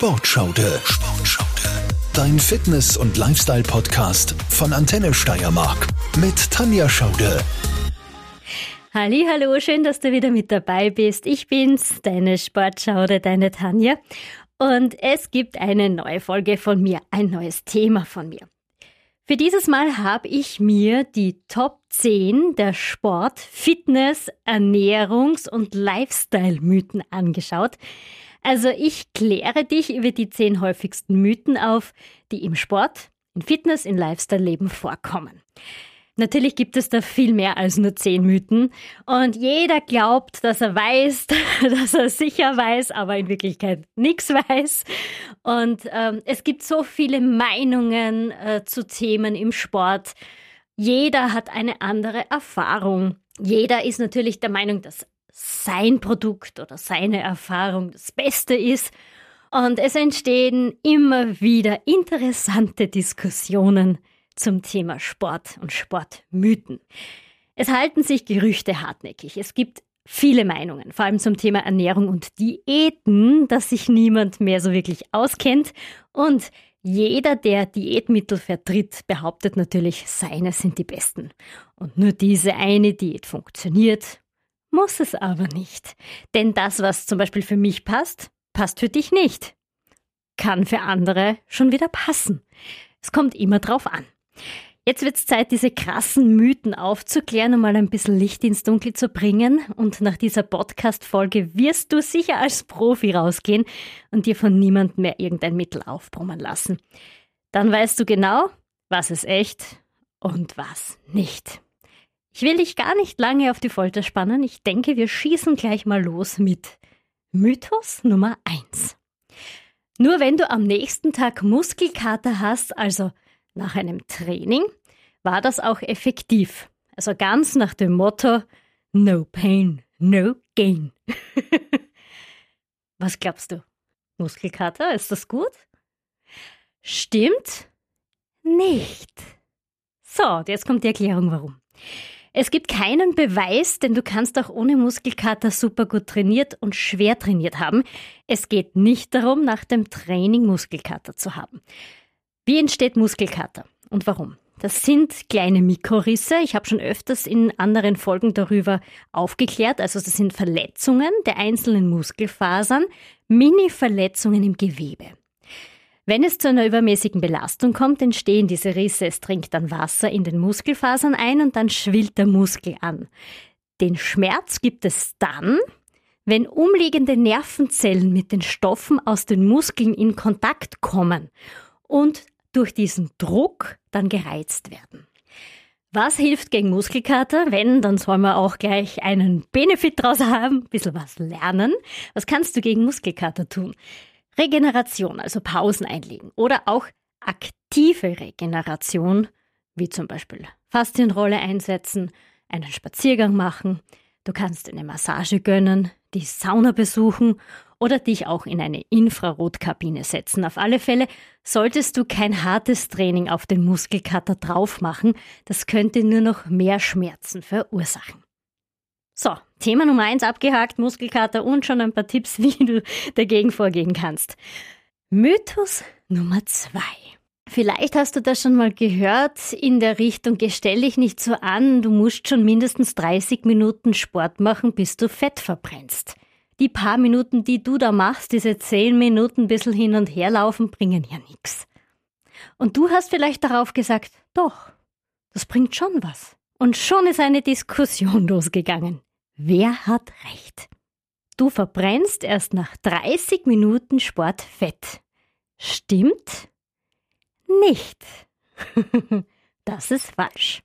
Sportschaude. Sportschaude. Dein Fitness- und Lifestyle-Podcast von Antenne Steiermark mit Tanja Schaude. Hallo, schön, dass du wieder mit dabei bist. Ich bin's, deine Sportschaude, deine Tanja. Und es gibt eine neue Folge von mir, ein neues Thema von mir. Für dieses Mal habe ich mir die Top 10 der Sport-, Fitness-, Ernährungs- und Lifestyle-Mythen angeschaut. Also ich kläre dich über die 10 häufigsten Mythen auf, die im Sport, in Fitness, in Lifestyle-Leben vorkommen. Natürlich gibt es da viel mehr als nur zehn Mythen. Und jeder glaubt, dass er weiß, dass er sicher weiß, aber in Wirklichkeit nichts weiß. Und ähm, es gibt so viele Meinungen äh, zu Themen im Sport. Jeder hat eine andere Erfahrung. Jeder ist natürlich der Meinung, dass sein Produkt oder seine Erfahrung das Beste ist. Und es entstehen immer wieder interessante Diskussionen zum Thema Sport und Sportmythen. Es halten sich Gerüchte hartnäckig. Es gibt viele Meinungen, vor allem zum Thema Ernährung und Diäten, dass sich niemand mehr so wirklich auskennt. Und jeder, der Diätmittel vertritt, behauptet natürlich, seine sind die besten. Und nur diese eine Diät funktioniert, muss es aber nicht. Denn das, was zum Beispiel für mich passt, passt für dich nicht. Kann für andere schon wieder passen. Es kommt immer drauf an. Jetzt wird es Zeit, diese krassen Mythen aufzuklären und mal ein bisschen Licht ins Dunkel zu bringen. Und nach dieser Podcast-Folge wirst du sicher als Profi rausgehen und dir von niemandem mehr irgendein Mittel aufbrummen lassen. Dann weißt du genau, was ist echt und was nicht. Ich will dich gar nicht lange auf die Folter spannen. Ich denke, wir schießen gleich mal los mit Mythos Nummer 1. Nur wenn du am nächsten Tag Muskelkater hast, also nach einem Training war das auch effektiv. Also ganz nach dem Motto No pain, no gain. Was glaubst du? Muskelkater, ist das gut? Stimmt nicht. So, jetzt kommt die Erklärung warum. Es gibt keinen Beweis, denn du kannst auch ohne Muskelkater super gut trainiert und schwer trainiert haben. Es geht nicht darum, nach dem Training Muskelkater zu haben. Wie entsteht Muskelkater und warum? Das sind kleine Mikrorisse. Ich habe schon öfters in anderen Folgen darüber aufgeklärt. Also das sind Verletzungen der einzelnen Muskelfasern, Mini-Verletzungen im Gewebe. Wenn es zu einer übermäßigen Belastung kommt, entstehen diese Risse. Es dringt dann Wasser in den Muskelfasern ein und dann schwillt der Muskel an. Den Schmerz gibt es dann, wenn umliegende Nervenzellen mit den Stoffen aus den Muskeln in Kontakt kommen und durch diesen Druck dann gereizt werden. Was hilft gegen Muskelkater? Wenn, dann soll man auch gleich einen Benefit draus haben, ein bisschen was lernen. Was kannst du gegen Muskelkater tun? Regeneration, also Pausen einlegen oder auch aktive Regeneration, wie zum Beispiel Faszienrolle einsetzen, einen Spaziergang machen, du kannst eine Massage gönnen, die Sauna besuchen oder dich auch in eine Infrarotkabine setzen. Auf alle Fälle solltest du kein hartes Training auf den Muskelkater drauf machen. Das könnte nur noch mehr Schmerzen verursachen. So, Thema Nummer eins abgehakt, Muskelkater und schon ein paar Tipps, wie du dagegen vorgehen kannst. Mythos Nummer zwei. Vielleicht hast du das schon mal gehört in der Richtung, stell dich nicht so an, du musst schon mindestens 30 Minuten Sport machen, bis du Fett verbrennst die paar Minuten, die du da machst, diese zehn Minuten ein bisschen hin und her laufen, bringen ja nichts. Und du hast vielleicht darauf gesagt, doch, das bringt schon was. Und schon ist eine Diskussion losgegangen. Wer hat recht? Du verbrennst erst nach 30 Minuten Sport Fett. Stimmt? Nicht. das ist falsch.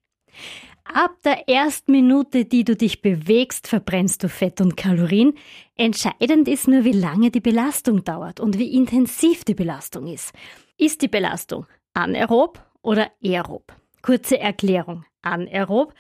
Ab der ersten Minute, die du dich bewegst, verbrennst du Fett und Kalorien. Entscheidend ist nur, wie lange die Belastung dauert und wie intensiv die Belastung ist. Ist die Belastung anaerob oder aerob? Kurze Erklärung. Anaerob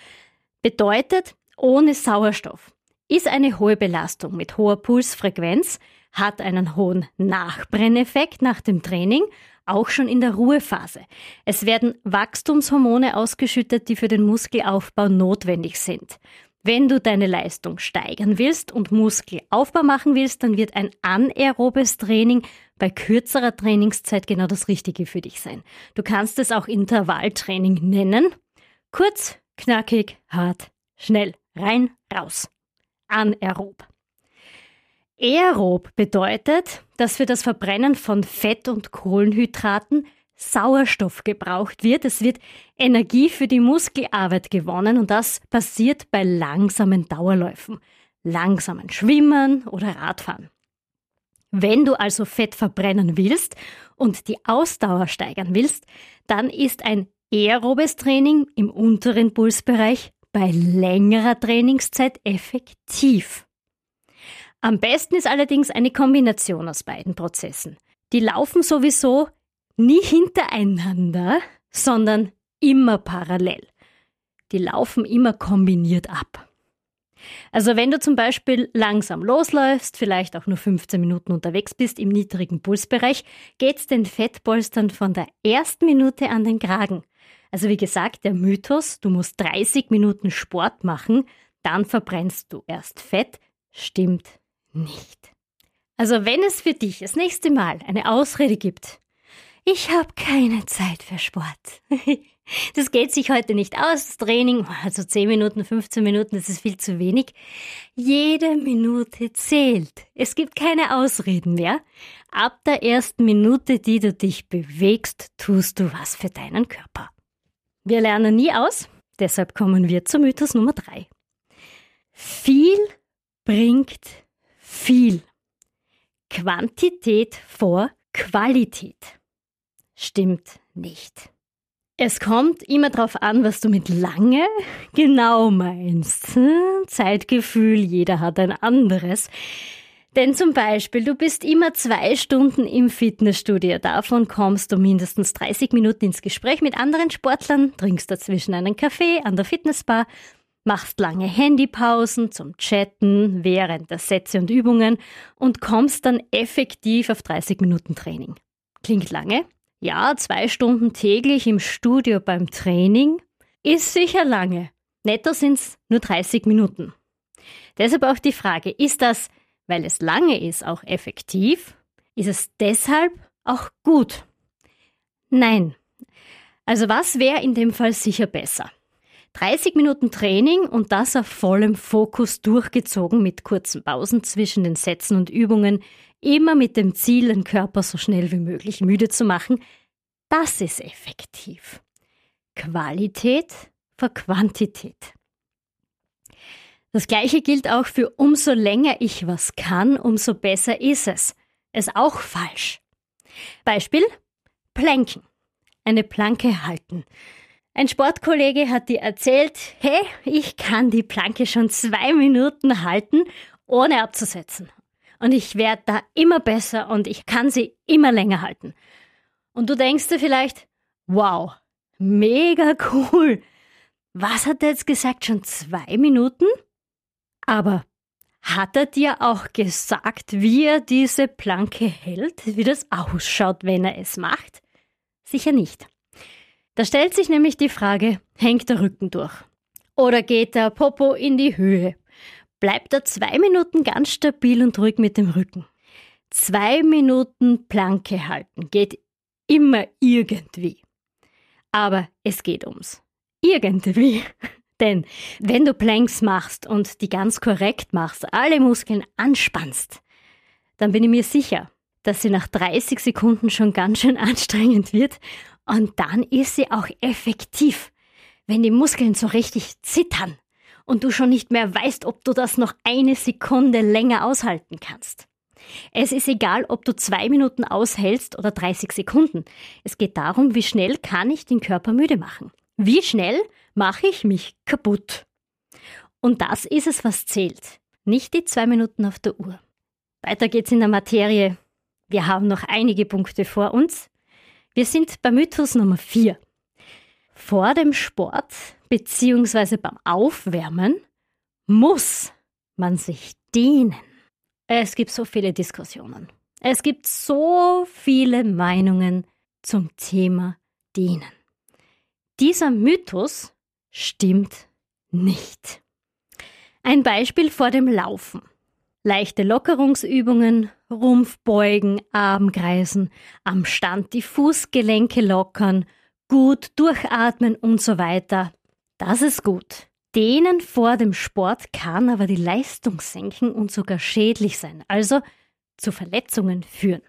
bedeutet ohne Sauerstoff. Ist eine hohe Belastung mit hoher Pulsfrequenz, hat einen hohen Nachbrenneffekt nach dem Training auch schon in der Ruhephase. Es werden Wachstumshormone ausgeschüttet, die für den Muskelaufbau notwendig sind. Wenn du deine Leistung steigern willst und Muskelaufbau machen willst, dann wird ein anaerobes Training bei kürzerer Trainingszeit genau das Richtige für dich sein. Du kannst es auch Intervalltraining nennen. Kurz, knackig, hart, schnell, rein, raus. Anaerob. Aerob bedeutet, dass für das Verbrennen von Fett und Kohlenhydraten Sauerstoff gebraucht wird. Es wird Energie für die Muskelarbeit gewonnen und das passiert bei langsamen Dauerläufen, langsamen Schwimmen oder Radfahren. Wenn du also Fett verbrennen willst und die Ausdauer steigern willst, dann ist ein aerobes Training im unteren Pulsbereich bei längerer Trainingszeit effektiv. Am besten ist allerdings eine Kombination aus beiden Prozessen. Die laufen sowieso nie hintereinander, sondern immer parallel. Die laufen immer kombiniert ab. Also wenn du zum Beispiel langsam losläufst, vielleicht auch nur 15 Minuten unterwegs bist im niedrigen Pulsbereich, geht's den Fettpolstern von der ersten Minute an den Kragen. Also wie gesagt, der Mythos, du musst 30 Minuten Sport machen, dann verbrennst du erst Fett, stimmt nicht. Also wenn es für dich das nächste Mal eine Ausrede gibt, ich habe keine Zeit für Sport. Das geht sich heute nicht aus, das Training, also 10 Minuten, 15 Minuten, das ist viel zu wenig. Jede Minute zählt. Es gibt keine Ausreden mehr. Ab der ersten Minute, die du dich bewegst, tust du was für deinen Körper. Wir lernen nie aus, deshalb kommen wir zu Mythos Nummer 3. Viel bringt viel. Quantität vor Qualität stimmt nicht. Es kommt immer darauf an, was du mit lange genau meinst. Hm, Zeitgefühl, jeder hat ein anderes. Denn zum Beispiel, du bist immer zwei Stunden im Fitnessstudio. Davon kommst du mindestens 30 Minuten ins Gespräch mit anderen Sportlern, trinkst dazwischen einen Kaffee an der Fitnessbar, machst lange Handypausen zum Chatten während der Sätze und Übungen und kommst dann effektiv auf 30 Minuten Training. Klingt lange? Ja, zwei Stunden täglich im Studio beim Training ist sicher lange. Netto sind es nur 30 Minuten. Deshalb auch die Frage, ist das, weil es lange ist, auch effektiv? Ist es deshalb auch gut? Nein. Also was wäre in dem Fall sicher besser? 30 Minuten Training und das auf vollem Fokus durchgezogen mit kurzen Pausen zwischen den Sätzen und Übungen, immer mit dem Ziel, den Körper so schnell wie möglich müde zu machen, das ist effektiv. Qualität vor Quantität. Das gleiche gilt auch für umso länger ich was kann, umso besser ist es. Ist auch falsch. Beispiel Planken. Eine Planke halten. Ein Sportkollege hat dir erzählt, hey, ich kann die Planke schon zwei Minuten halten, ohne abzusetzen und ich werde da immer besser und ich kann sie immer länger halten. Und du denkst dir vielleicht, wow, mega cool. Was hat er jetzt gesagt? Schon zwei Minuten? Aber hat er dir auch gesagt, wie er diese Planke hält, wie das ausschaut, wenn er es macht? Sicher nicht. Da stellt sich nämlich die Frage, hängt der Rücken durch? Oder geht der Popo in die Höhe? Bleibt er zwei Minuten ganz stabil und ruhig mit dem Rücken. Zwei Minuten Planke halten geht immer irgendwie. Aber es geht ums irgendwie. Denn wenn du Planks machst und die ganz korrekt machst, alle Muskeln anspannst, dann bin ich mir sicher, dass sie nach 30 Sekunden schon ganz schön anstrengend wird und dann ist sie auch effektiv, wenn die Muskeln so richtig zittern und du schon nicht mehr weißt, ob du das noch eine Sekunde länger aushalten kannst. Es ist egal, ob du zwei Minuten aushältst oder 30 Sekunden. Es geht darum, wie schnell kann ich den Körper müde machen. Wie schnell mache ich mich kaputt. Und das ist es, was zählt. Nicht die zwei Minuten auf der Uhr. Weiter geht's in der Materie. Wir haben noch einige Punkte vor uns. Wir sind bei Mythos Nummer 4. Vor dem Sport bzw. beim Aufwärmen muss man sich dehnen. Es gibt so viele Diskussionen. Es gibt so viele Meinungen zum Thema Dehnen. Dieser Mythos stimmt nicht. Ein Beispiel vor dem Laufen. Leichte Lockerungsübungen, Rumpfbeugen, Armkreisen, am Stand die Fußgelenke lockern, gut durchatmen und so weiter. Das ist gut. Dehnen vor dem Sport kann aber die Leistung senken und sogar schädlich sein, also zu Verletzungen führen.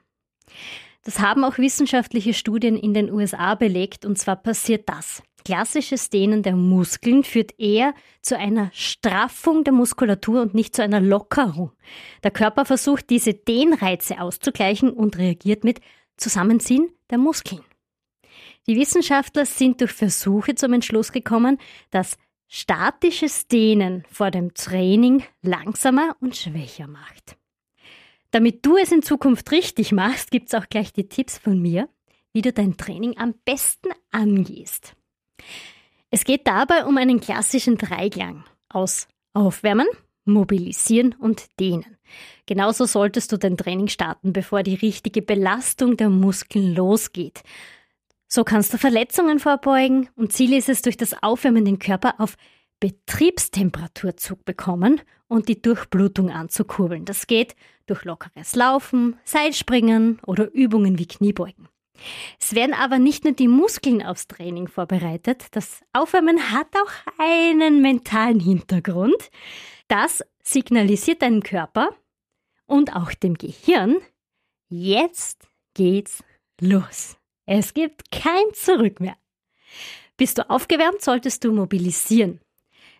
Das haben auch wissenschaftliche Studien in den USA belegt, und zwar passiert das. Klassisches Dehnen der Muskeln führt eher zu einer Straffung der Muskulatur und nicht zu einer Lockerung. Der Körper versucht, diese Dehnreize auszugleichen und reagiert mit Zusammenziehen der Muskeln. Die Wissenschaftler sind durch Versuche zum Entschluss gekommen, dass statisches Dehnen vor dem Training langsamer und schwächer macht. Damit du es in Zukunft richtig machst, gibt es auch gleich die Tipps von mir, wie du dein Training am besten angehst. Es geht dabei um einen klassischen Dreiklang aus Aufwärmen, Mobilisieren und Dehnen. Genauso solltest du dein Training starten, bevor die richtige Belastung der Muskeln losgeht. So kannst du Verletzungen vorbeugen und Ziel ist es, durch das Aufwärmen den Körper auf Betriebstemperatur zu bekommen und die Durchblutung anzukurbeln. Das geht durch lockeres Laufen, Seilspringen oder Übungen wie Kniebeugen. Es werden aber nicht nur die Muskeln aufs Training vorbereitet, das Aufwärmen hat auch einen mentalen Hintergrund. Das signalisiert deinem Körper und auch dem Gehirn, jetzt geht's los. Es gibt kein Zurück mehr. Bist du aufgewärmt, solltest du mobilisieren.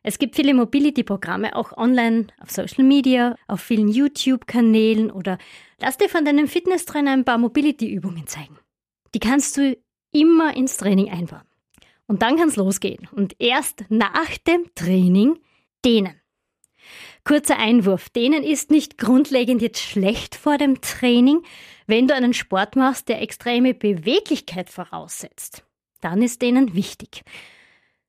Es gibt viele Mobility-Programme, auch online, auf Social Media, auf vielen YouTube-Kanälen oder lass dir von deinem Fitnesstrainer ein paar Mobility-Übungen zeigen. Die kannst du immer ins Training einbauen. Und dann kann es losgehen. Und erst nach dem Training dehnen. Kurzer Einwurf. Dehnen ist nicht grundlegend jetzt schlecht vor dem Training, wenn du einen Sport machst, der extreme Beweglichkeit voraussetzt. Dann ist denen wichtig.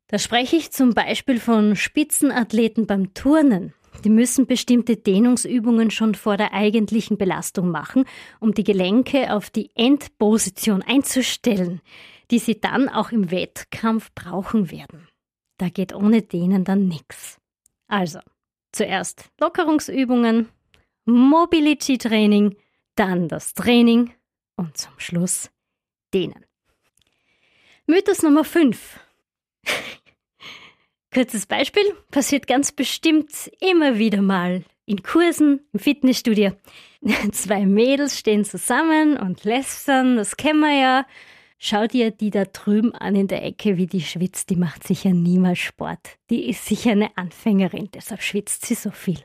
Da spreche ich zum Beispiel von Spitzenathleten beim Turnen. Die müssen bestimmte Dehnungsübungen schon vor der eigentlichen Belastung machen, um die Gelenke auf die Endposition einzustellen, die sie dann auch im Wettkampf brauchen werden. Da geht ohne Dehnen dann nichts. Also, zuerst Lockerungsübungen, Mobility Training, dann das Training und zum Schluss Dehnen. Mythos Nummer 5. Kurzes Beispiel, passiert ganz bestimmt immer wieder mal in Kursen, im Fitnessstudio. Zwei Mädels stehen zusammen und lästern, das kennen wir ja. Schau dir die da drüben an in der Ecke, wie die schwitzt. Die macht sicher niemals Sport. Die ist sicher eine Anfängerin, deshalb schwitzt sie so viel.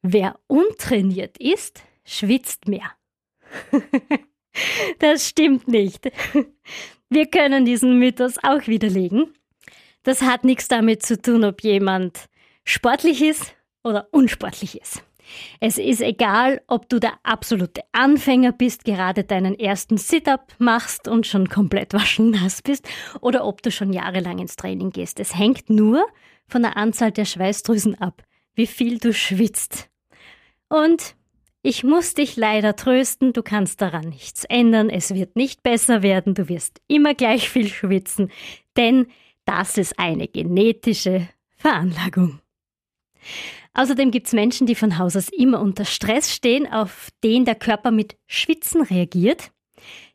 Wer untrainiert ist, schwitzt mehr. das stimmt nicht. Wir können diesen Mythos auch widerlegen. Das hat nichts damit zu tun, ob jemand sportlich ist oder unsportlich ist. Es ist egal, ob du der absolute Anfänger bist, gerade deinen ersten Sit-up machst und schon komplett waschennass bist, oder ob du schon jahrelang ins Training gehst. Es hängt nur von der Anzahl der Schweißdrüsen ab, wie viel du schwitzt. Und ich muss dich leider trösten, du kannst daran nichts ändern, es wird nicht besser werden, du wirst immer gleich viel schwitzen, denn das ist eine genetische Veranlagung. Außerdem gibt es Menschen, die von Haus aus immer unter Stress stehen, auf den der Körper mit Schwitzen reagiert.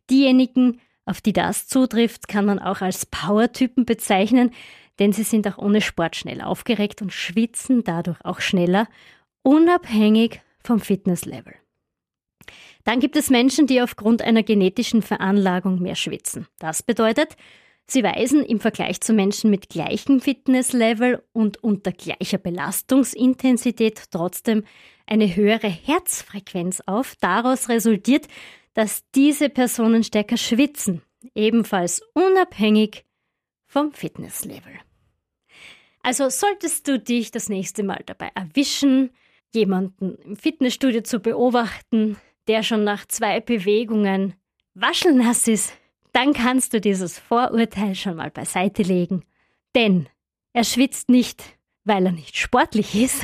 Diejenigen, auf die das zutrifft, kann man auch als Power-Typen bezeichnen, denn sie sind auch ohne Sport schnell aufgeregt und schwitzen dadurch auch schneller, unabhängig vom Fitnesslevel. Dann gibt es Menschen, die aufgrund einer genetischen Veranlagung mehr schwitzen. Das bedeutet, sie weisen im Vergleich zu Menschen mit gleichem Fitnesslevel und unter gleicher Belastungsintensität trotzdem eine höhere Herzfrequenz auf. Daraus resultiert, dass diese Personen stärker schwitzen, ebenfalls unabhängig vom Fitnesslevel. Also solltest du dich das nächste Mal dabei erwischen, jemanden im Fitnessstudio zu beobachten, der schon nach zwei Bewegungen waschelnass ist, dann kannst du dieses Vorurteil schon mal beiseite legen. Denn er schwitzt nicht, weil er nicht sportlich ist,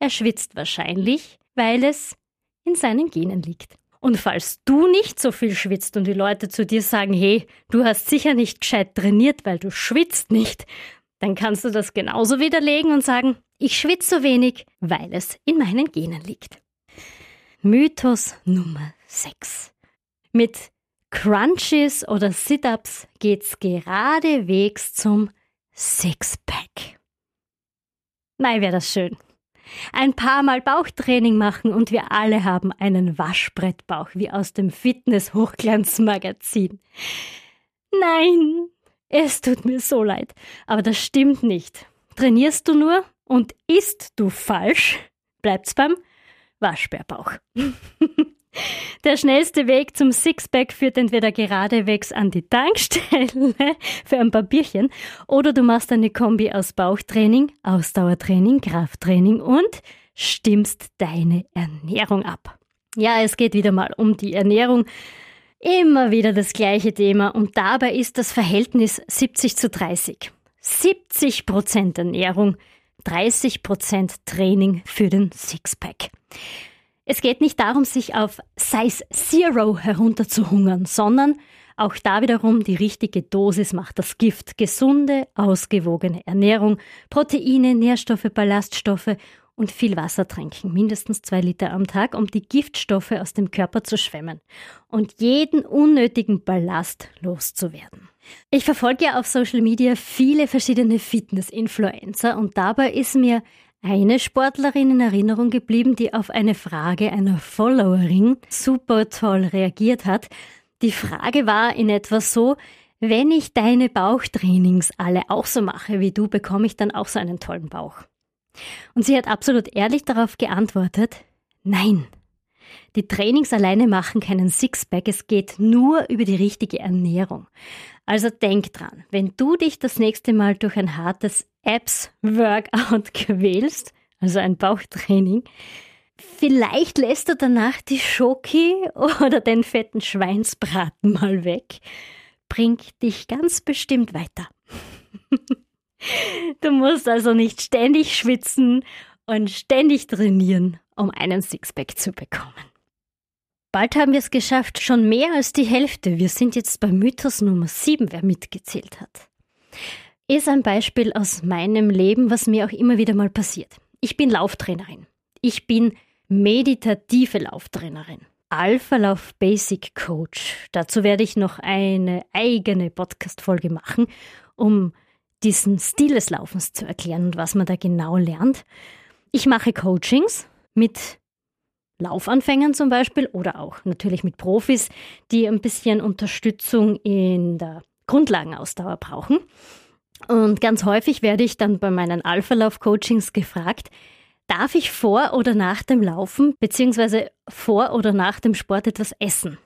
er schwitzt wahrscheinlich, weil es in seinen Genen liegt. Und falls du nicht so viel schwitzt und die Leute zu dir sagen, hey, du hast sicher nicht gescheit trainiert, weil du schwitzt nicht, dann kannst du das genauso widerlegen und sagen, ich schwitze so wenig, weil es in meinen Genen liegt. Mythos Nummer 6. Mit Crunches oder Sit-ups geht's geradewegs zum Sixpack. Nein, wäre das schön. Ein paar Mal Bauchtraining machen und wir alle haben einen Waschbrettbauch wie aus dem Fitness-Hochglanzmagazin. Nein, es tut mir so leid, aber das stimmt nicht. Trainierst du nur und isst du falsch, bleibt's beim Waschbärbauch. Der schnellste Weg zum Sixpack führt entweder geradewegs an die Tankstelle für ein paar Bierchen oder du machst eine Kombi aus Bauchtraining, Ausdauertraining, Krafttraining und stimmst deine Ernährung ab. Ja, es geht wieder mal um die Ernährung. Immer wieder das gleiche Thema und dabei ist das Verhältnis 70 zu 30. 70 Prozent Ernährung, 30 Prozent Training für den Sixpack. Es geht nicht darum, sich auf Size Zero herunterzuhungern, sondern auch da wiederum die richtige Dosis macht das Gift. Gesunde, ausgewogene Ernährung, Proteine, Nährstoffe, Ballaststoffe und viel Wasser trinken, mindestens zwei Liter am Tag, um die Giftstoffe aus dem Körper zu schwemmen und jeden unnötigen Ballast loszuwerden. Ich verfolge ja auf Social Media viele verschiedene Fitness-Influencer und dabei ist mir eine Sportlerin in Erinnerung geblieben, die auf eine Frage einer Followerin super toll reagiert hat. Die Frage war in etwa so, wenn ich deine Bauchtrainings alle auch so mache wie du, bekomme ich dann auch so einen tollen Bauch? Und sie hat absolut ehrlich darauf geantwortet, nein. Die Trainings alleine machen keinen Sixpack, es geht nur über die richtige Ernährung. Also denk dran, wenn du dich das nächste Mal durch ein hartes Abs-Workout quälst, also ein Bauchtraining, vielleicht lässt du danach die Schoki oder den fetten Schweinsbraten mal weg. Bringt dich ganz bestimmt weiter. du musst also nicht ständig schwitzen und ständig trainieren, um einen Sixpack zu bekommen. Bald haben wir es geschafft, schon mehr als die Hälfte. Wir sind jetzt bei Mythos Nummer 7, wer mitgezählt hat. Ist ein Beispiel aus meinem Leben, was mir auch immer wieder mal passiert. Ich bin Lauftrainerin. Ich bin meditative Lauftrainerin. Alpha Lauf Basic Coach. Dazu werde ich noch eine eigene Podcast-Folge machen, um diesen Stil des Laufens zu erklären und was man da genau lernt. Ich mache Coachings mit Laufanfängern zum Beispiel oder auch natürlich mit Profis, die ein bisschen Unterstützung in der Grundlagenausdauer brauchen. Und ganz häufig werde ich dann bei meinen Alpha-Lauf-Coachings gefragt, darf ich vor oder nach dem Laufen bzw. vor oder nach dem Sport etwas essen?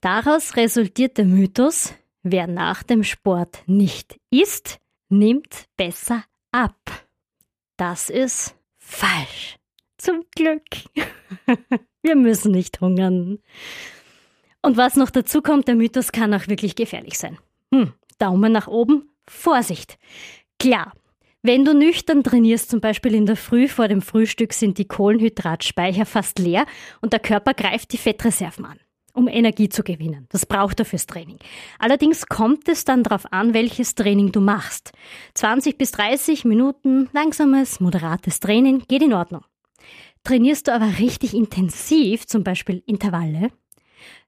Daraus resultiert der Mythos, wer nach dem Sport nicht isst, nimmt besser ab. Das ist falsch. Zum Glück. Wir müssen nicht hungern. Und was noch dazu kommt, der Mythos kann auch wirklich gefährlich sein. Hm, Daumen nach oben, Vorsicht. Klar, wenn du nüchtern trainierst, zum Beispiel in der Früh vor dem Frühstück, sind die Kohlenhydratspeicher fast leer und der Körper greift die Fettreserven an, um Energie zu gewinnen. Das braucht er fürs Training. Allerdings kommt es dann darauf an, welches Training du machst. 20 bis 30 Minuten langsames, moderates Training geht in Ordnung. Trainierst du aber richtig intensiv, zum Beispiel Intervalle,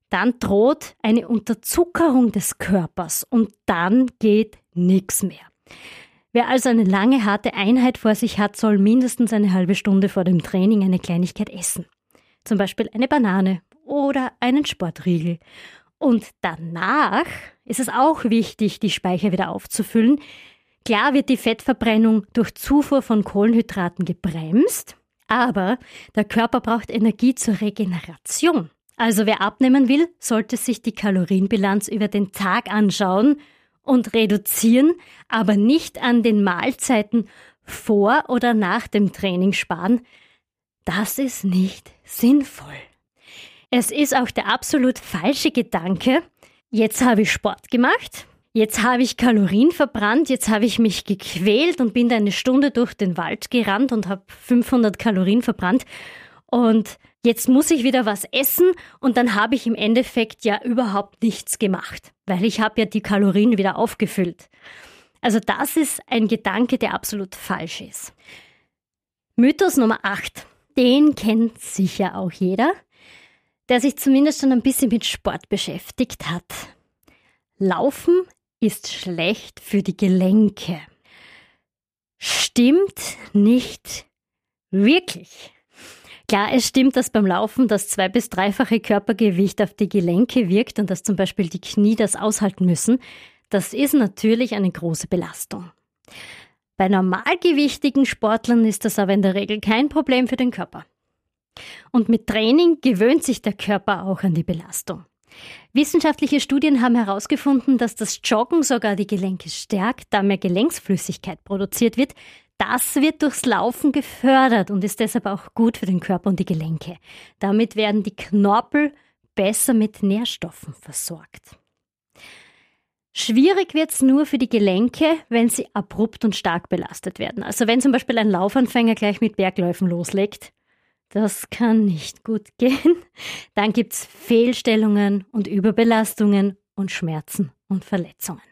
dann droht eine Unterzuckerung des Körpers und dann geht nichts mehr. Wer also eine lange, harte Einheit vor sich hat, soll mindestens eine halbe Stunde vor dem Training eine Kleinigkeit essen. Zum Beispiel eine Banane oder einen Sportriegel. Und danach ist es auch wichtig, die Speicher wieder aufzufüllen. Klar wird die Fettverbrennung durch Zufuhr von Kohlenhydraten gebremst, aber der Körper braucht Energie zur Regeneration. Also wer abnehmen will, sollte sich die Kalorienbilanz über den Tag anschauen und reduzieren, aber nicht an den Mahlzeiten vor oder nach dem Training sparen. Das ist nicht sinnvoll. Es ist auch der absolut falsche Gedanke, jetzt habe ich Sport gemacht, Jetzt habe ich Kalorien verbrannt, jetzt habe ich mich gequält und bin eine Stunde durch den Wald gerannt und habe 500 Kalorien verbrannt. Und jetzt muss ich wieder was essen und dann habe ich im Endeffekt ja überhaupt nichts gemacht, weil ich habe ja die Kalorien wieder aufgefüllt. Also das ist ein Gedanke, der absolut falsch ist. Mythos Nummer 8. Den kennt sicher auch jeder, der sich zumindest schon ein bisschen mit Sport beschäftigt hat. Laufen ist schlecht für die Gelenke. Stimmt nicht wirklich. Klar, es stimmt, dass beim Laufen das zwei- bis dreifache Körpergewicht auf die Gelenke wirkt und dass zum Beispiel die Knie das aushalten müssen. Das ist natürlich eine große Belastung. Bei normalgewichtigen Sportlern ist das aber in der Regel kein Problem für den Körper. Und mit Training gewöhnt sich der Körper auch an die Belastung. Wissenschaftliche Studien haben herausgefunden, dass das Joggen sogar die Gelenke stärkt, da mehr Gelenksflüssigkeit produziert wird. Das wird durchs Laufen gefördert und ist deshalb auch gut für den Körper und die Gelenke. Damit werden die Knorpel besser mit Nährstoffen versorgt. Schwierig wird es nur für die Gelenke, wenn sie abrupt und stark belastet werden. Also wenn zum Beispiel ein Laufanfänger gleich mit Bergläufen loslegt, das kann nicht gut gehen. Dann gibt es Fehlstellungen und Überbelastungen und Schmerzen und Verletzungen.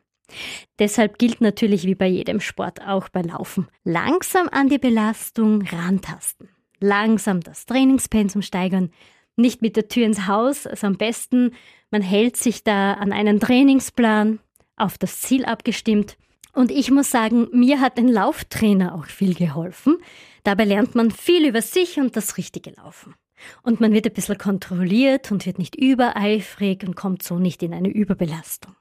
Deshalb gilt natürlich wie bei jedem Sport auch bei Laufen. Langsam an die Belastung rantasten. Langsam das Trainingspensum steigern. Nicht mit der Tür ins Haus. Also am besten, man hält sich da an einen Trainingsplan auf das Ziel abgestimmt. Und ich muss sagen, mir hat ein Lauftrainer auch viel geholfen. Dabei lernt man viel über sich und das richtige Laufen. Und man wird ein bisschen kontrolliert und wird nicht übereifrig und kommt so nicht in eine Überbelastung.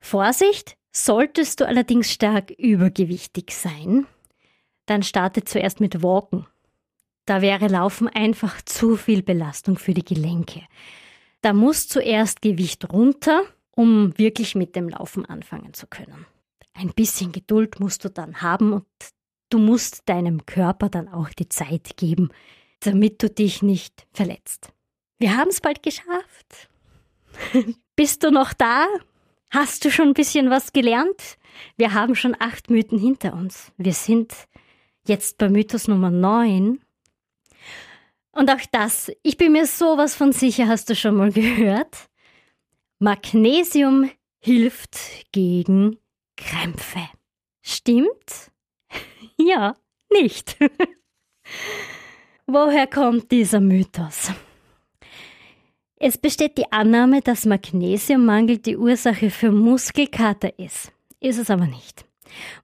Vorsicht, solltest du allerdings stark übergewichtig sein, dann starte zuerst mit Walken. Da wäre Laufen einfach zu viel Belastung für die Gelenke. Da muss zuerst Gewicht runter um wirklich mit dem Laufen anfangen zu können. Ein bisschen Geduld musst du dann haben und du musst deinem Körper dann auch die Zeit geben, damit du dich nicht verletzt. Wir haben es bald geschafft. Bist du noch da? Hast du schon ein bisschen was gelernt? Wir haben schon acht Mythen hinter uns. Wir sind jetzt bei Mythos Nummer neun. Und auch das, ich bin mir sowas von sicher, hast du schon mal gehört. Magnesium hilft gegen Krämpfe. Stimmt? Ja, nicht. Woher kommt dieser Mythos? Es besteht die Annahme, dass Magnesiummangel die Ursache für Muskelkater ist. Ist es aber nicht.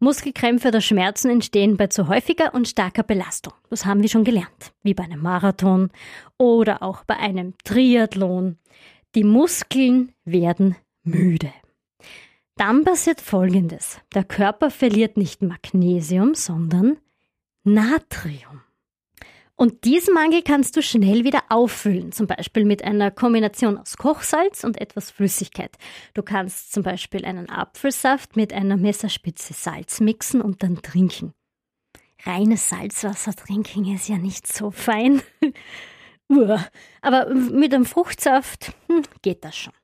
Muskelkrämpfe oder Schmerzen entstehen bei zu häufiger und starker Belastung. Das haben wir schon gelernt, wie bei einem Marathon oder auch bei einem Triathlon. Die Muskeln werden müde. Dann passiert Folgendes. Der Körper verliert nicht Magnesium, sondern Natrium. Und diesen Mangel kannst du schnell wieder auffüllen, zum Beispiel mit einer Kombination aus Kochsalz und etwas Flüssigkeit. Du kannst zum Beispiel einen Apfelsaft mit einer Messerspitze Salz mixen und dann trinken. Reines Salzwasser trinken ist ja nicht so fein. Aber mit einem Fruchtsaft hm, geht das schon.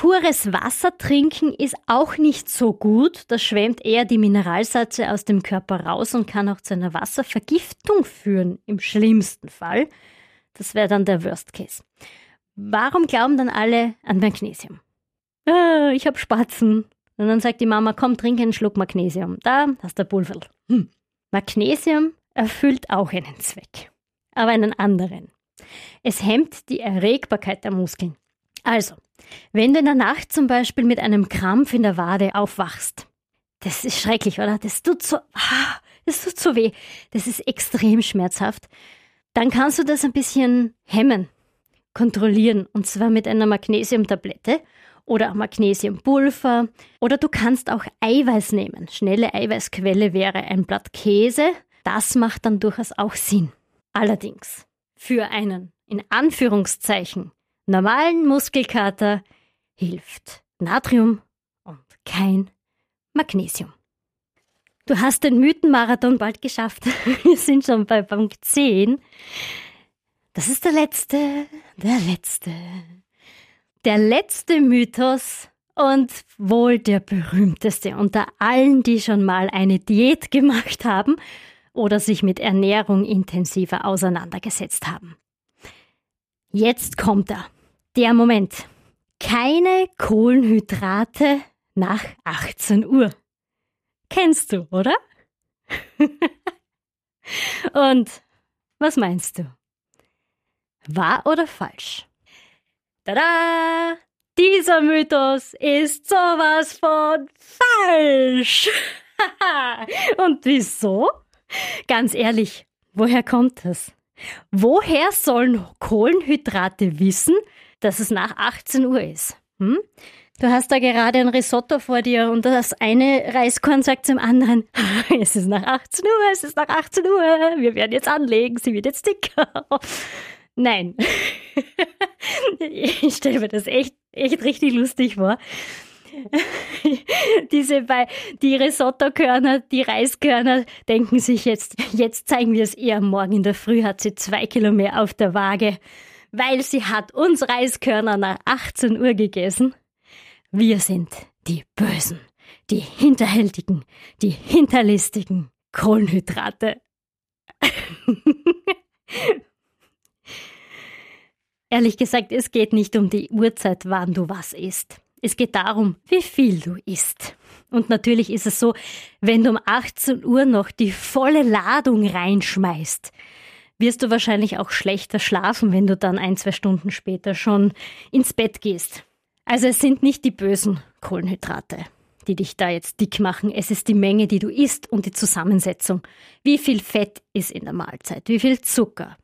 Pures Wasser trinken ist auch nicht so gut. Das schwemmt eher die Mineralsalze aus dem Körper raus und kann auch zu einer Wasservergiftung führen, im schlimmsten Fall. Das wäre dann der Worst Case. Warum glauben dann alle an Magnesium? Ah, ich habe Spatzen. Und dann sagt die Mama, komm, trink einen Schluck Magnesium. Da hast du Pulver. Hm. Magnesium erfüllt auch einen Zweck aber einen anderen. Es hemmt die Erregbarkeit der Muskeln. Also, wenn du in der Nacht zum Beispiel mit einem Krampf in der Wade aufwachst, das ist schrecklich, oder? Das tut so, ah, das tut so weh. Das ist extrem schmerzhaft. Dann kannst du das ein bisschen hemmen, kontrollieren, und zwar mit einer Magnesiumtablette oder Magnesiumpulver. Oder du kannst auch Eiweiß nehmen. Schnelle Eiweißquelle wäre ein Blatt Käse. Das macht dann durchaus auch Sinn. Allerdings, für einen in Anführungszeichen normalen Muskelkater hilft Natrium und kein Magnesium. Du hast den Mythenmarathon bald geschafft. Wir sind schon bei Punkt 10. Das ist der letzte, der letzte. Der letzte Mythos und wohl der berühmteste unter allen, die schon mal eine Diät gemacht haben oder sich mit Ernährung intensiver auseinandergesetzt haben. Jetzt kommt er. Der Moment. Keine Kohlenhydrate nach 18 Uhr. Kennst du, oder? Und was meinst du? Wahr oder falsch? Tada! Dieser Mythos ist sowas von falsch. Und wieso? Ganz ehrlich, woher kommt das? Woher sollen Kohlenhydrate wissen, dass es nach 18 Uhr ist? Hm? Du hast da gerade ein Risotto vor dir und das eine Reiskorn sagt zum anderen, es ist nach 18 Uhr, es ist nach 18 Uhr, wir werden jetzt anlegen, sie wird jetzt dicker. Nein. ich stelle mir das echt, echt richtig lustig vor. Diese bei, die Risotto-Körner, die Reiskörner denken sich jetzt, jetzt zeigen wir es ihr. Morgen in der Früh hat sie zwei Kilo mehr auf der Waage, weil sie hat uns Reiskörner nach 18 Uhr gegessen. Wir sind die Bösen, die Hinterhältigen, die Hinterlistigen Kohlenhydrate. Ehrlich gesagt, es geht nicht um die Uhrzeit, wann du was isst. Es geht darum, wie viel du isst. Und natürlich ist es so, wenn du um 18 Uhr noch die volle Ladung reinschmeißt, wirst du wahrscheinlich auch schlechter schlafen, wenn du dann ein, zwei Stunden später schon ins Bett gehst. Also es sind nicht die bösen Kohlenhydrate, die dich da jetzt dick machen. Es ist die Menge, die du isst und die Zusammensetzung. Wie viel Fett ist in der Mahlzeit? Wie viel Zucker?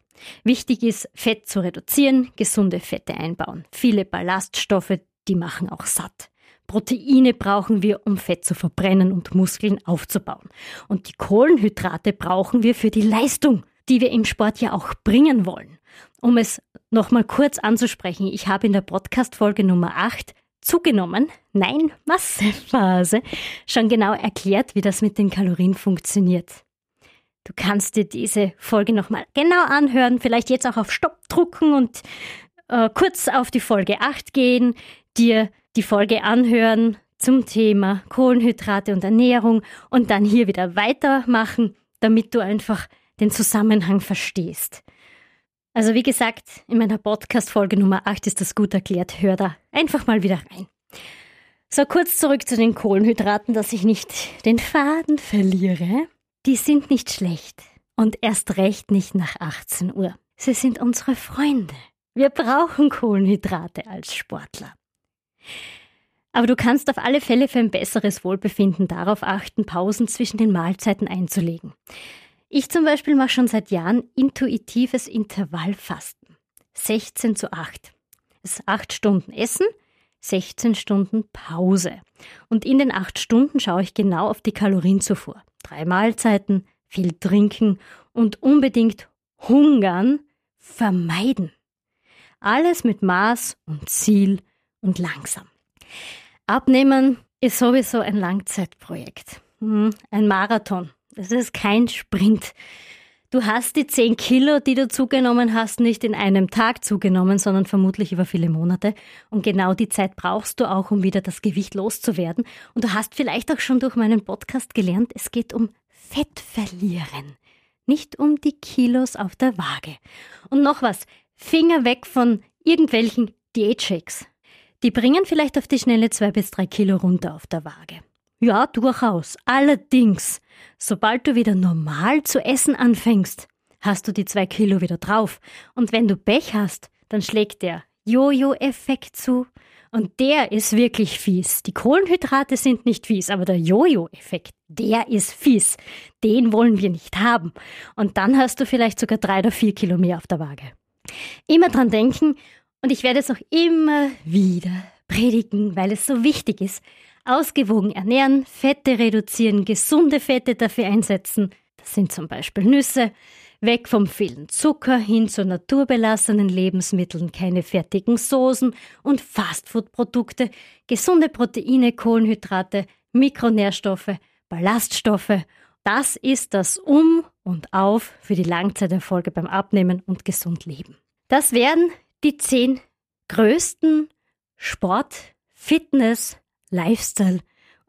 Wichtig ist, Fett zu reduzieren, gesunde Fette einbauen. Viele Ballaststoffe, die machen auch satt. Proteine brauchen wir, um Fett zu verbrennen und Muskeln aufzubauen. Und die Kohlenhydrate brauchen wir für die Leistung, die wir im Sport ja auch bringen wollen. Um es nochmal kurz anzusprechen, ich habe in der Podcast-Folge Nummer 8 zugenommen, nein, Massephase, schon genau erklärt, wie das mit den Kalorien funktioniert. Du kannst dir diese Folge nochmal genau anhören, vielleicht jetzt auch auf Stopp drucken und äh, kurz auf die Folge 8 gehen, dir die Folge anhören zum Thema Kohlenhydrate und Ernährung und dann hier wieder weitermachen, damit du einfach den Zusammenhang verstehst. Also wie gesagt, in meiner Podcast-Folge Nummer 8 ist das gut erklärt. Hör da einfach mal wieder rein. So, kurz zurück zu den Kohlenhydraten, dass ich nicht den Faden verliere. Die sind nicht schlecht und erst recht nicht nach 18 Uhr. Sie sind unsere Freunde. Wir brauchen Kohlenhydrate als Sportler. Aber du kannst auf alle Fälle für ein besseres Wohlbefinden darauf achten, Pausen zwischen den Mahlzeiten einzulegen. Ich zum Beispiel mache schon seit Jahren intuitives Intervallfasten. 16 zu 8. Das ist 8 Stunden Essen, 16 Stunden Pause. Und in den 8 Stunden schaue ich genau auf die Kalorienzufuhr drei Mahlzeiten, viel trinken und unbedingt hungern vermeiden. Alles mit Maß und Ziel und langsam. Abnehmen ist sowieso ein Langzeitprojekt, hm, ein Marathon. Das ist kein Sprint. Du hast die 10 Kilo, die du zugenommen hast, nicht in einem Tag zugenommen, sondern vermutlich über viele Monate. Und genau die Zeit brauchst du auch, um wieder das Gewicht loszuwerden. Und du hast vielleicht auch schon durch meinen Podcast gelernt, es geht um Fett verlieren, nicht um die Kilos auf der Waage. Und noch was, Finger weg von irgendwelchen Diätshakes. Die bringen vielleicht auf die schnelle zwei bis drei Kilo runter auf der Waage. Ja, durchaus. Allerdings, sobald du wieder normal zu essen anfängst, hast du die zwei Kilo wieder drauf. Und wenn du Pech hast, dann schlägt der Jojo-Effekt zu. Und der ist wirklich fies. Die Kohlenhydrate sind nicht fies, aber der Jojo-Effekt, der ist fies. Den wollen wir nicht haben. Und dann hast du vielleicht sogar drei oder vier Kilo mehr auf der Waage. Immer dran denken, und ich werde es auch immer wieder predigen, weil es so wichtig ist. Ausgewogen ernähren, Fette reduzieren, gesunde Fette dafür einsetzen. Das sind zum Beispiel Nüsse. Weg vom vielen Zucker hin zu naturbelassenen Lebensmitteln, keine fertigen Soßen und Fastfood-Produkte, gesunde Proteine, Kohlenhydrate, Mikronährstoffe, Ballaststoffe. Das ist das Um und Auf für die Langzeiterfolge beim Abnehmen und gesund leben. Das wären die zehn größten Sport, Fitness, Lifestyle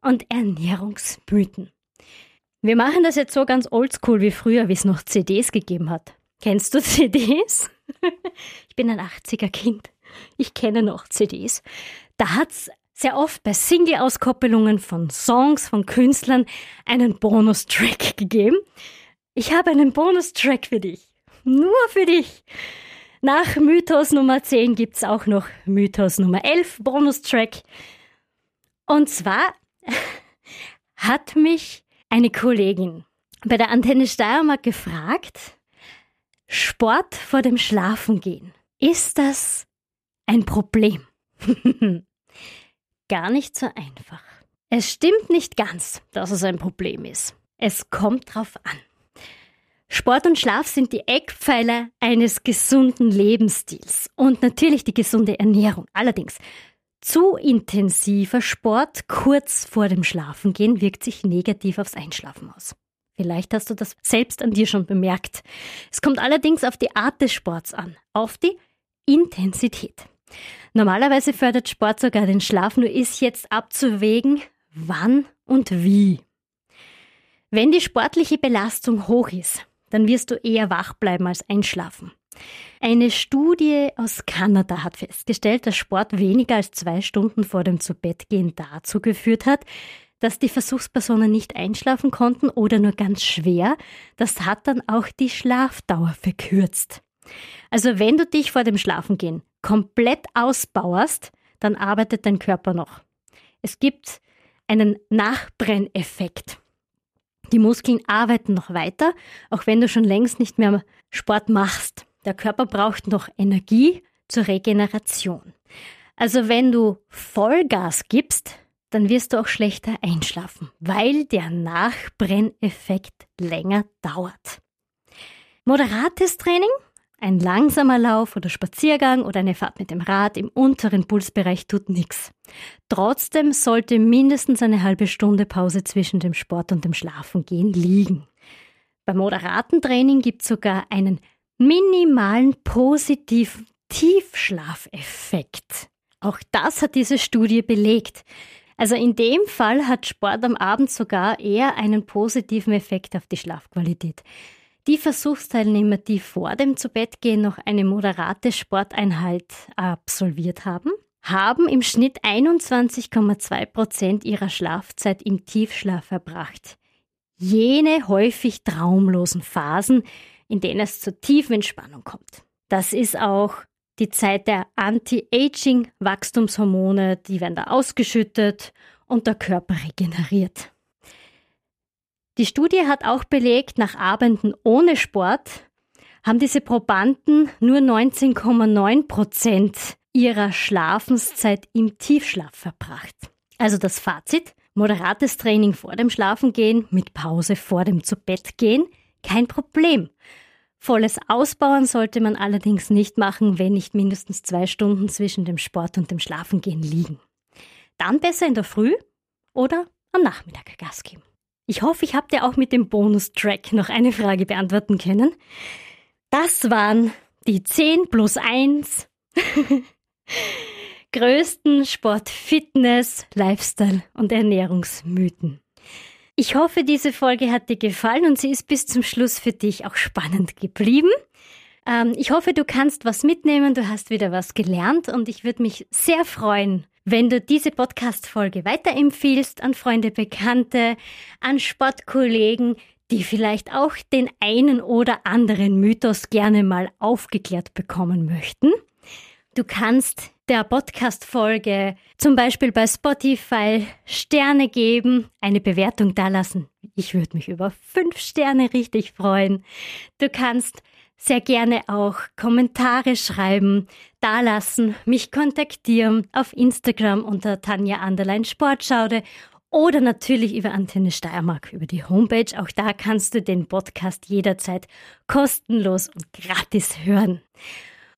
und Ernährungsmythen. Wir machen das jetzt so ganz oldschool wie früher, wie es noch CDs gegeben hat. Kennst du CDs? ich bin ein 80er Kind. Ich kenne noch CDs. Da hat's sehr oft bei Single-Auskoppelungen von Songs von Künstlern einen Bonustrack gegeben. Ich habe einen Bonustrack für dich. Nur für dich. Nach Mythos Nummer 10 gibt's auch noch Mythos Nummer 11, Bonustrack. Und zwar hat mich eine Kollegin bei der Antenne Steiermark gefragt, Sport vor dem Schlafengehen. Ist das ein Problem? Gar nicht so einfach. Es stimmt nicht ganz, dass es ein Problem ist. Es kommt drauf an. Sport und Schlaf sind die Eckpfeiler eines gesunden Lebensstils und natürlich die gesunde Ernährung. Allerdings, zu intensiver Sport kurz vor dem Schlafengehen wirkt sich negativ aufs Einschlafen aus. Vielleicht hast du das selbst an dir schon bemerkt. Es kommt allerdings auf die Art des Sports an, auf die Intensität. Normalerweise fördert Sport sogar den Schlaf, nur ist jetzt abzuwägen, wann und wie. Wenn die sportliche Belastung hoch ist, dann wirst du eher wach bleiben als einschlafen. Eine Studie aus Kanada hat festgestellt, dass Sport weniger als zwei Stunden vor dem Zubettgehen dazu geführt hat, dass die Versuchspersonen nicht einschlafen konnten oder nur ganz schwer. Das hat dann auch die Schlafdauer verkürzt. Also wenn du dich vor dem Schlafengehen komplett ausbauerst, dann arbeitet dein Körper noch. Es gibt einen Nachbrenneffekt. Die Muskeln arbeiten noch weiter, auch wenn du schon längst nicht mehr Sport machst. Der Körper braucht noch Energie zur Regeneration. Also wenn du Vollgas gibst, dann wirst du auch schlechter einschlafen, weil der Nachbrenneffekt länger dauert. Moderates Training ein langsamer Lauf oder Spaziergang oder eine Fahrt mit dem Rad im unteren Pulsbereich tut nichts. Trotzdem sollte mindestens eine halbe Stunde Pause zwischen dem Sport und dem Schlafengehen liegen. Beim moderaten Training gibt es sogar einen minimalen positiven Tiefschlafeffekt. Auch das hat diese Studie belegt. Also in dem Fall hat Sport am Abend sogar eher einen positiven Effekt auf die Schlafqualität. Die Versuchsteilnehmer, die vor dem Zubettgehen noch eine moderate Sporteinheit absolviert haben, haben im Schnitt 21,2 Prozent ihrer Schlafzeit im Tiefschlaf verbracht. Jene häufig traumlosen Phasen, in denen es zur tiefen Entspannung kommt. Das ist auch die Zeit der Anti-Aging-Wachstumshormone, die werden da ausgeschüttet und der Körper regeneriert. Die Studie hat auch belegt, nach Abenden ohne Sport haben diese Probanden nur 19,9 Prozent ihrer Schlafenszeit im Tiefschlaf verbracht. Also das Fazit, moderates Training vor dem Schlafengehen mit Pause vor dem Zubettgehen, kein Problem. Volles Ausbauen sollte man allerdings nicht machen, wenn nicht mindestens zwei Stunden zwischen dem Sport und dem Schlafengehen liegen. Dann besser in der Früh oder am Nachmittag Gas geben. Ich hoffe, ich habe dir auch mit dem Bonustrack noch eine Frage beantworten können. Das waren die 10 plus 1 größten Sport, Fitness, Lifestyle und Ernährungsmythen. Ich hoffe, diese Folge hat dir gefallen und sie ist bis zum Schluss für dich auch spannend geblieben. Ähm, ich hoffe, du kannst was mitnehmen, du hast wieder was gelernt und ich würde mich sehr freuen, wenn du diese Podcast-Folge weiterempfiehlst an Freunde, Bekannte, an Sportkollegen, die vielleicht auch den einen oder anderen Mythos gerne mal aufgeklärt bekommen möchten. Du kannst der Podcast-Folge zum Beispiel bei Spotify Sterne geben, eine Bewertung dalassen. Ich würde mich über fünf Sterne richtig freuen. Du kannst sehr gerne auch Kommentare schreiben, dalassen, mich kontaktieren auf Instagram unter Tanja Anderlein Sportschaude oder natürlich über Antenne Steiermark, über die Homepage. Auch da kannst du den Podcast jederzeit kostenlos und gratis hören.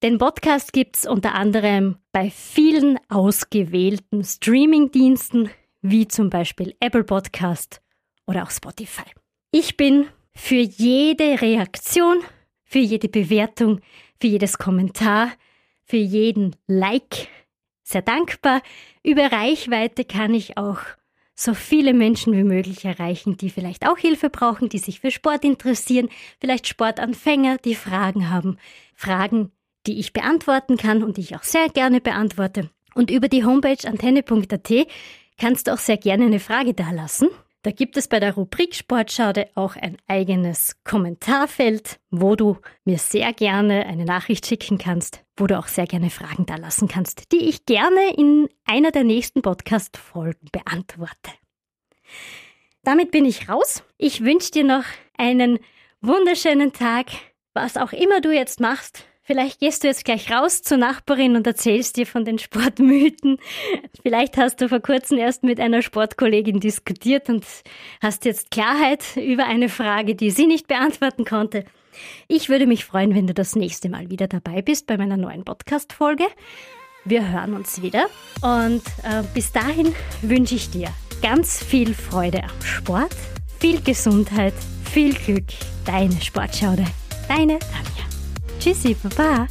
Den Podcast gibt's unter anderem bei vielen ausgewählten Streamingdiensten, wie zum Beispiel Apple Podcast oder auch Spotify. Ich bin für jede Reaktion für jede Bewertung, für jedes Kommentar, für jeden Like. Sehr dankbar. Über Reichweite kann ich auch so viele Menschen wie möglich erreichen, die vielleicht auch Hilfe brauchen, die sich für Sport interessieren, vielleicht Sportanfänger, die Fragen haben. Fragen, die ich beantworten kann und die ich auch sehr gerne beantworte. Und über die Homepage antenne.at kannst du auch sehr gerne eine Frage dalassen. Da gibt es bei der Rubrik Sportschaude auch ein eigenes Kommentarfeld, wo du mir sehr gerne eine Nachricht schicken kannst, wo du auch sehr gerne Fragen dalassen kannst, die ich gerne in einer der nächsten Podcast-Folgen beantworte. Damit bin ich raus. Ich wünsche dir noch einen wunderschönen Tag, was auch immer du jetzt machst. Vielleicht gehst du jetzt gleich raus zur Nachbarin und erzählst dir von den Sportmythen. Vielleicht hast du vor kurzem erst mit einer Sportkollegin diskutiert und hast jetzt Klarheit über eine Frage, die sie nicht beantworten konnte. Ich würde mich freuen, wenn du das nächste Mal wieder dabei bist bei meiner neuen Podcast-Folge. Wir hören uns wieder und äh, bis dahin wünsche ich dir ganz viel Freude am Sport, viel Gesundheit, viel Glück. Deine Sportschaude, deine Tanja. Tschüssi, Baba.